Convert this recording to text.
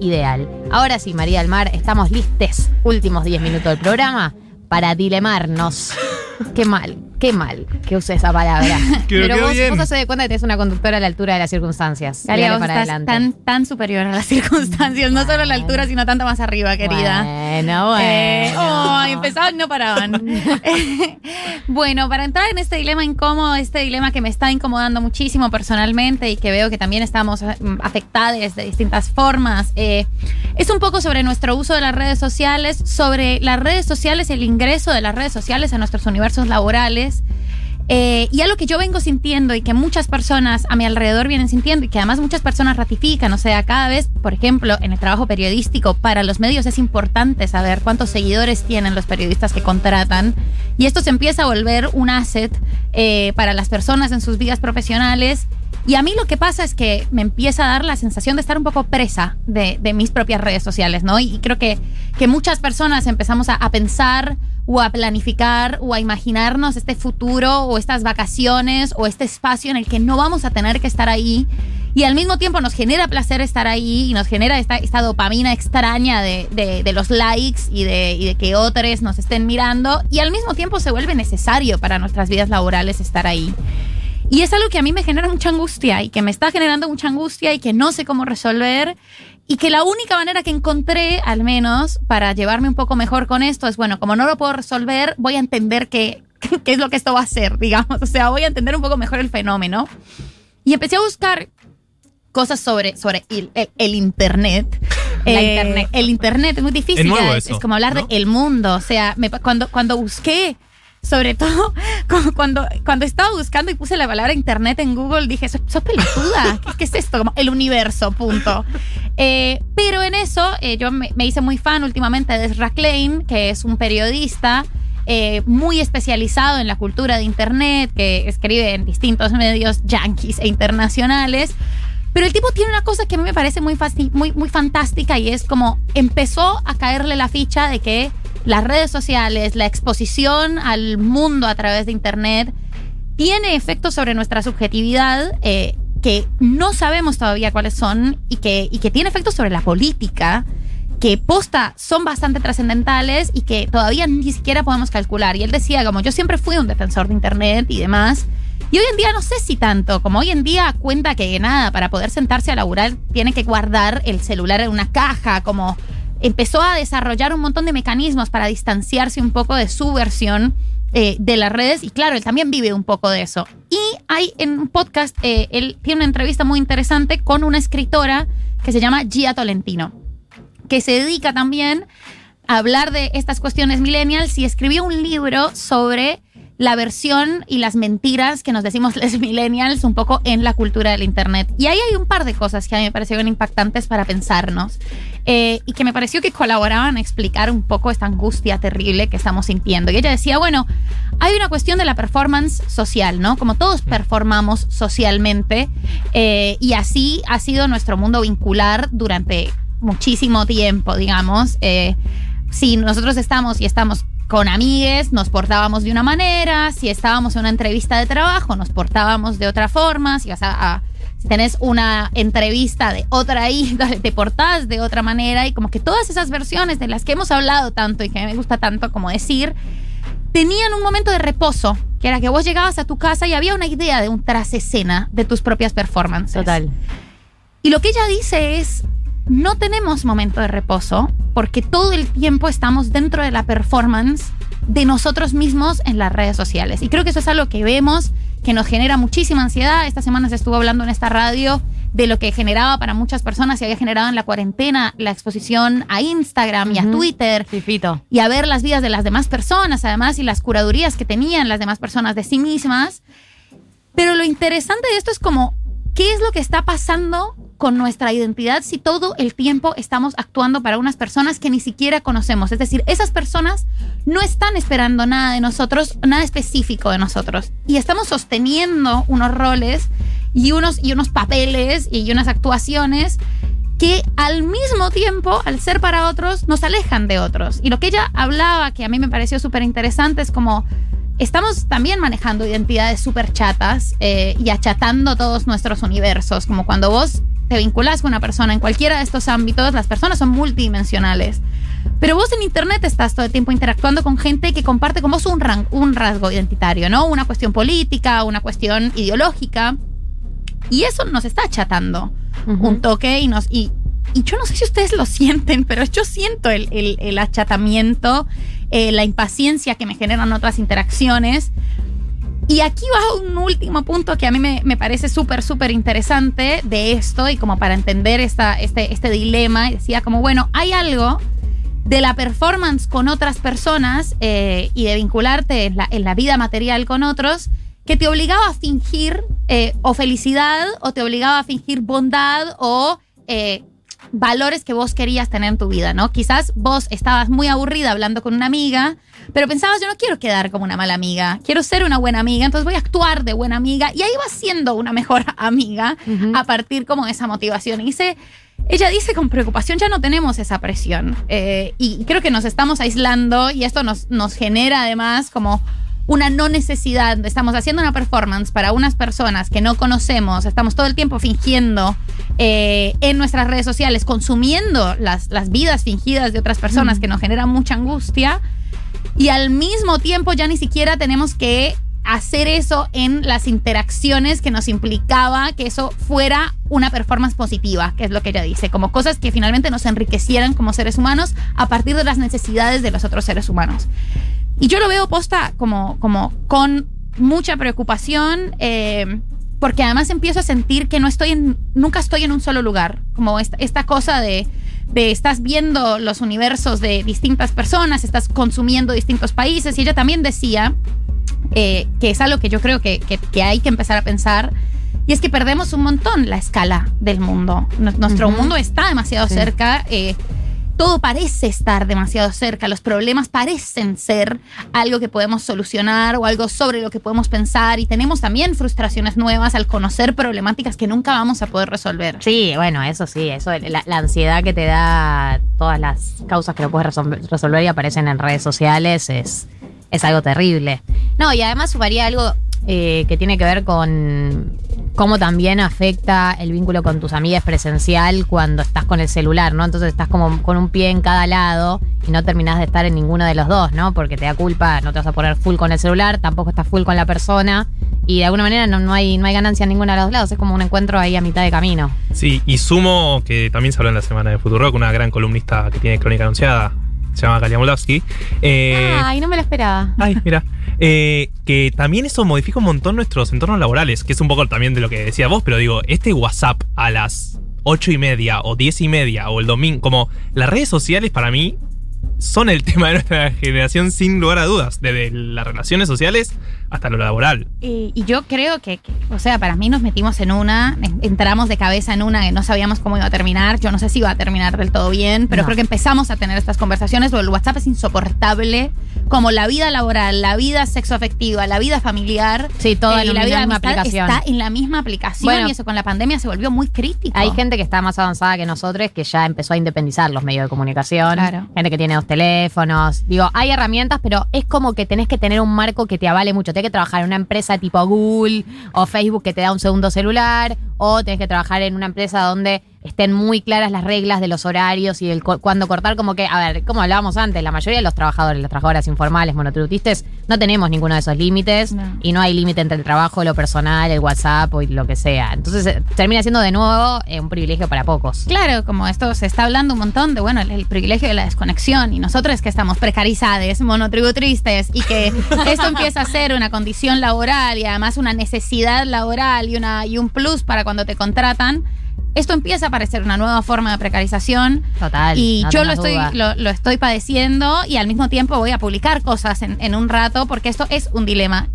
ideal. Ahora sí, María del Mar, estamos listes, últimos 10 minutos del programa, para dilemarnos. Qué mal, qué mal que use esa palabra. Pero vos, bien. vos te cuenta que tenés una conductora a la altura de las circunstancias. Galia, Dale vos para estás adelante. tan, tan superior a las circunstancias, no solo a la altura, sino tanto más arriba, querida. Bueno, bueno. Eh, oh, empezaban no paraban. bueno, para entrar en este dilema incómodo, este dilema que me está incomodando muchísimo personalmente y que veo que también estamos eh, afectados de distintas formas, eh, es un poco sobre nuestro uso de las redes sociales, sobre las redes sociales, el ingreso de las redes sociales a nuestros universos laborales. Eh, y algo que yo vengo sintiendo y que muchas personas a mi alrededor vienen sintiendo y que además muchas personas ratifican, o sea, cada vez, por ejemplo, en el trabajo periodístico, para los medios es importante saber cuántos seguidores tienen los periodistas que contratan y esto se empieza a volver un asset eh, para las personas en sus vidas profesionales. Y a mí lo que pasa es que me empieza a dar la sensación de estar un poco presa de, mis propias redes sociales, ¿no? Y, y creo que, que muchas personas empezamos a, pensar o a planificar o a imaginarnos este futuro o estas vacaciones o este espacio en el que no vamos a tener que estar ahí. Y al mismo tiempo nos genera placer estar ahí y nos genera esta, dopamina extraña de, de- de los likes y de, y de que otros nos estén mirando. Y al mismo tiempo se vuelve necesario para nuestras vidas laborales estar ahí. Y es algo que a mí me genera mucha angustia y que me está generando mucha angustia y que no sé cómo resolver. Y que la única manera que encontré, al menos, para llevarme un poco mejor con esto es, bueno, como no lo puedo resolver, voy a entender qué, qué es lo que esto va a hacer, digamos. O sea, voy a entender un poco mejor el fenómeno. Y empecé a buscar cosas sobre, sobre el, el- el Internet. La Eh, Internet. El Internet es muy difícil. Es nuevo ya, es, eso, es como hablar ¿no? del mundo. O sea, me- cuando, cuando busqué, sobre todo cu- cuando, cuando estaba buscando y puse la palabra Internet en Google, dije, sos, sos pelotuda. ¿Qué, qué es esto? Como el universo, punto. Eh, pero en eso, eh, yo me, hice muy fan últimamente de Ezra Klein, que es un periodista eh, muy especializado en la cultura de Internet, que escribe en distintos medios yanquis e internacionales. Pero el tipo tiene una cosa que a mí me parece muy, muy, muy fantástica y es como empezó a caerle la ficha de que las redes sociales, la exposición al mundo a través de Internet, tiene efectos sobre nuestra subjetividad eh, que no sabemos todavía cuáles son y que, y que tiene efectos sobre la política que posta son bastante trascendentales y que todavía ni siquiera podemos calcular. Y él decía, como yo siempre fui un defensor de Internet y demás, y hoy en día no sé si tanto, como hoy en día cuenta que nada, para poder sentarse a laburar tiene que guardar el celular en una caja, como empezó a desarrollar un montón de mecanismos para distanciarse un poco de su versión eh, de las redes y claro, él también vive un poco de eso. Y hay en un podcast, eh, él tiene una entrevista muy interesante con una escritora que se llama Gia Tolentino, que se dedica también a hablar de estas cuestiones millennials y escribió un libro sobre la versión y las mentiras que nos decimos los millennials un poco en la cultura del Internet. Y ahí hay un par de cosas que a mí me parecieron impactantes para pensarnos eh, y que me pareció que colaboraban a explicar un poco esta angustia terrible que estamos sintiendo. Y ella decía, bueno, hay una cuestión de la performance social, ¿no? Como todos performamos socialmente eh, y así ha sido nuestro mundo vincular durante muchísimo tiempo, digamos. Eh, si nosotros estamos y estamos con amigues, nos portábamos de una manera, si estábamos en una entrevista de trabajo, nos portábamos de otra forma, si vas a, a- si tenés una entrevista de otra índole, te portás de otra manera y como que todas esas versiones de las que hemos hablado tanto y que me gusta tanto como decir, tenían un momento de reposo, que era que vos llegabas a tu casa y había una idea de un tras escena de tus propias performances. Total. Y lo que ella dice es, no tenemos momento de reposo porque todo el tiempo estamos dentro de la performance de nosotros mismos en las redes sociales. Y creo que eso es algo que vemos, que nos genera muchísima ansiedad. Esta semana se estuvo hablando en esta radio de lo que generaba para muchas personas y había generado en la cuarentena la exposición a Instagram y a. Twitter y a ver las vidas de las demás personas, además, y las curadurías que tenían las demás personas de sí mismas. Pero lo interesante de esto es como, ¿qué es lo que está pasando con nuestra identidad si todo el tiempo estamos actuando para unas personas que ni siquiera conocemos? Es decir, esas personas no están esperando nada de nosotros, nada específico de nosotros. Y estamos sosteniendo unos roles y unos, y unos papeles y unas actuaciones que al mismo tiempo, al ser para otros, nos alejan de otros. Y lo que ella hablaba, que a mí me pareció súper interesante, es como estamos también manejando identidades súper chatas eh, y achatando todos nuestros universos. Como cuando vos te vinculas con una persona en cualquiera de estos ámbitos, las personas son multidimensionales. Pero vos en internet estás todo el tiempo interactuando con gente que comparte con vos un, ran- un rasgo identitario, ¿no? Una cuestión política, una cuestión ideológica. Y eso nos está achatando un toque y nos. Y, y yo no sé si ustedes lo sienten, pero yo siento el, el- el achatamiento, eh, la impaciencia que me generan otras interacciones. Y aquí va un último punto que a mí me, me parece súper, súper interesante de esto y como para entender esta, este, este dilema. Decía como, bueno, hay algo de la performance con otras personas eh, y de vincularte en la, en la vida material con otros que te obligaba a fingir eh, o felicidad o te obligaba a fingir bondad o eh, valores que vos querías tener en tu vida, ¿no? Quizás vos estabas muy aburrida hablando con una amiga, pero pensabas, yo no quiero quedar como una mala amiga, quiero ser una buena amiga, entonces voy a actuar de buena amiga y ahí vas siendo una mejor amiga a partir como de esa motivación. Y dice, ella dice con preocupación, ya no tenemos esa presión. Eh, y creo que nos estamos aislando y esto nos, nos genera además como una no necesidad. Estamos haciendo una performance para unas personas que no conocemos, estamos todo el tiempo fingiendo eh, en nuestras redes sociales, consumiendo las, las vidas fingidas de otras personas Mm. que nos generan mucha angustia. Y al mismo tiempo ya ni siquiera tenemos que hacer eso en las interacciones que nos implicaba que eso fuera una performance positiva, que es lo que ella dice, como cosas que finalmente nos enriquecieran como seres humanos a partir de las necesidades de los otros seres humanos. Y yo lo veo posta como, como con mucha preocupación, eh, porque además empiezo a sentir que no estoy en, nunca estoy en un solo lugar, como esta, esta cosa de, de estás viendo los universos de distintas personas, estás consumiendo distintos países, y ella también decía, eh, que es algo que yo creo que, que- que hay que empezar a pensar, y es que perdemos un montón la escala del mundo. Nuestro mundo está demasiado Sí. cerca. eh, todo parece estar demasiado cerca, los problemas parecen ser algo que podemos solucionar o algo sobre lo que podemos pensar y tenemos también frustraciones nuevas al conocer problemáticas que nunca vamos a poder resolver. Sí, bueno, eso sí, eso, la, ansiedad que te da todas las causas que no puedes resol- resolver y aparecen en redes sociales es, es algo terrible. No, y además sumaría algo eh, que tiene que ver con cómo también afecta el vínculo con tus amigas presencial cuando estás con el celular, ¿no? Entonces estás como con un pie en cada lado y no terminás de estar en ninguno de los dos, ¿no? Porque te da culpa, no te vas a poner full con el celular, tampoco estás full con la persona y de alguna manera no, no hay, no hay ganancia en ninguno de los lados, es como un encuentro ahí a mitad de camino. Sí, y sumo que también se habló en la semana de Futurock, una gran columnista que tiene crónica anunciada, se llama Kalia Moldavsky. Eh, Ay, no me lo esperaba. Ay, mira. Eh, que también eso modifica un montón nuestros entornos laborales, que es un poco también de lo que decía vos, pero digo, este WhatsApp a las ocho y media o diez y media o el domingo, como las redes sociales para mí son el tema de nuestra generación sin lugar a dudas, desde las relaciones sociales hasta lo laboral. Y, y yo creo que, que, o sea, para mí nos metimos en una, en- entramos de cabeza en una que no sabíamos cómo iba a terminar. Yo no sé si iba a terminar del todo bien, pero No. creo que empezamos a tener estas conversaciones. porque El WhatsApp es insoportable, como la vida laboral, la vida sexoafectiva, la vida familiar. Sí, todo eh, en la vida misma aplicación. Está en la misma aplicación Bueno. y eso con la pandemia se volvió muy crítico. Hay gente que está más avanzada que nosotros que ya empezó a independizar los medios de comunicación. Claro. Gente que tiene dos teléfonos. Digo, hay herramientas, pero es como que tenés que tener un marco que te avale mucho. Tenés que trabajar en una empresa tipo Google o Facebook que te da un segundo celular. O tenés que trabajar en una empresa donde estén muy claras las reglas de los horarios y el cu- cuándo cortar. Como que, a ver, como hablábamos antes, la mayoría de los trabajadores, las trabajadoras informales, monotributistas, no tenemos ninguno de esos límites. No. Y no hay límite entre el trabajo, lo personal, el WhatsApp o lo que sea. Entonces eh, termina siendo de nuevo eh, un privilegio para pocos. Claro, como esto se está hablando un montón de, bueno, el, el privilegio de la desconexión y nosotros que estamos precarizados, monotributristes y que esto empieza a ser una condición laboral y además una necesidad laboral y, una, y un plus para cuando te contratan, esto empieza a parecer una nueva forma de precarización Total. y no yo lo estoy, lo estoy padeciendo y al mismo tiempo voy a publicar cosas en, en un rato porque esto es un dilema